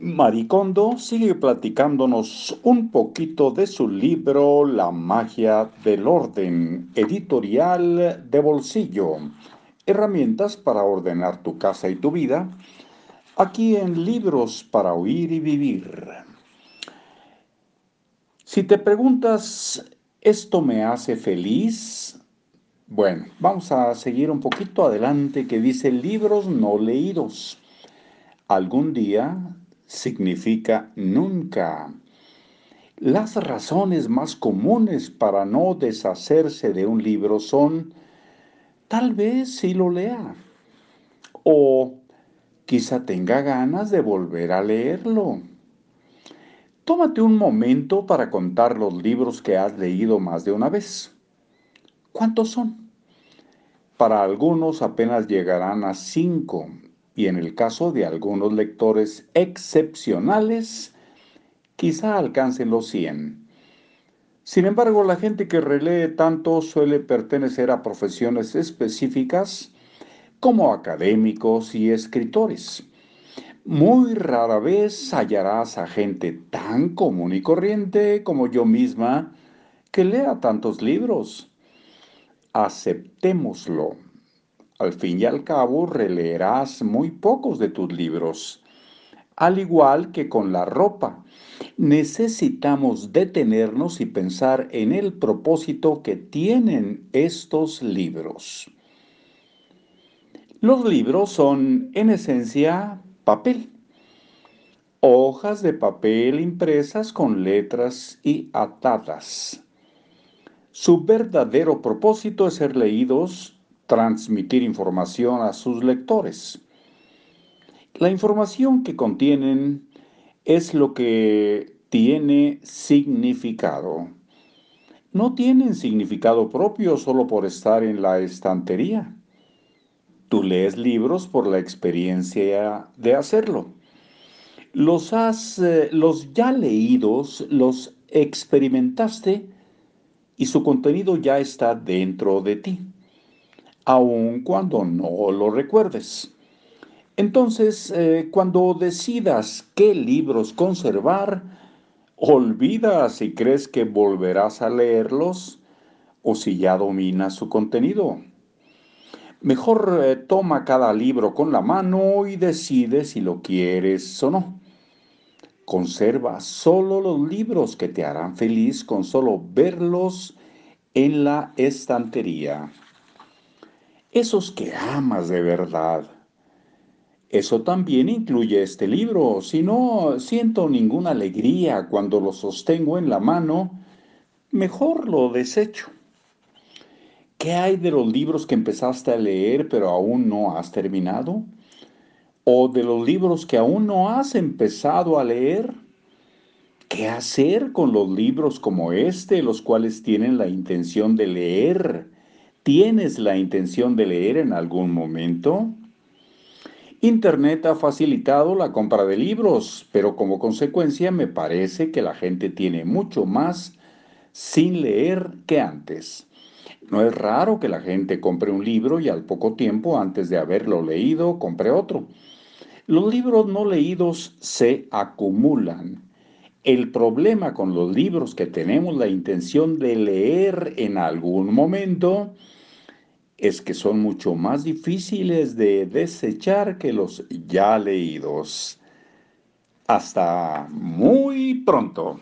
Maricondo sigue platicándonos un poquito de su libro La magia del orden, editorial de bolsillo, herramientas para ordenar tu casa y tu vida, aquí en Libros para Oír y Vivir. Si te preguntas, ¿esto me hace feliz? Bueno, vamos a seguir un poquito adelante que dice libros no leídos. Algún día significa nunca. Las razones más comunes para no deshacerse de un libro son tal vez si lo lea o quizá tenga ganas de volver a leerlo. Tómate un momento para contar los libros que has leído más de una vez. ¿Cuántos son? Para algunos apenas llegarán a cinco y en el caso de algunos lectores excepcionales, quizá alcancen los 100. Sin embargo, la gente que relee tanto suele pertenecer a profesiones específicas como académicos y escritores. Muy rara vez hallarás a gente tan común y corriente como yo misma que lea tantos libros. Aceptémoslo. Al fin y al cabo, releerás muy pocos de tus libros. Al igual que con la ropa, necesitamos detenernos y pensar en el propósito que tienen estos libros. Los libros son, en esencia, papel. Hojas de papel impresas con letras y atadas. Su verdadero propósito es ser leídos transmitir información a sus lectores. La información que contienen es lo que tiene significado. No tienen significado propio solo por estar en la estantería. Tú lees libros por la experiencia de hacerlo. Los has, eh, los ya leídos, los experimentaste y su contenido ya está dentro de ti aun cuando no lo recuerdes. Entonces, eh, cuando decidas qué libros conservar, olvida si crees que volverás a leerlos o si ya dominas su contenido. Mejor eh, toma cada libro con la mano y decide si lo quieres o no. Conserva solo los libros que te harán feliz con solo verlos en la estantería esos que amas de verdad. Eso también incluye este libro. Si no siento ninguna alegría cuando lo sostengo en la mano, mejor lo desecho. ¿Qué hay de los libros que empezaste a leer pero aún no has terminado? ¿O de los libros que aún no has empezado a leer? ¿Qué hacer con los libros como este, los cuales tienen la intención de leer? ¿Tienes la intención de leer en algún momento? Internet ha facilitado la compra de libros, pero como consecuencia me parece que la gente tiene mucho más sin leer que antes. No es raro que la gente compre un libro y al poco tiempo, antes de haberlo leído, compre otro. Los libros no leídos se acumulan. El problema con los libros que tenemos la intención de leer en algún momento es que son mucho más difíciles de desechar que los ya leídos. Hasta muy pronto.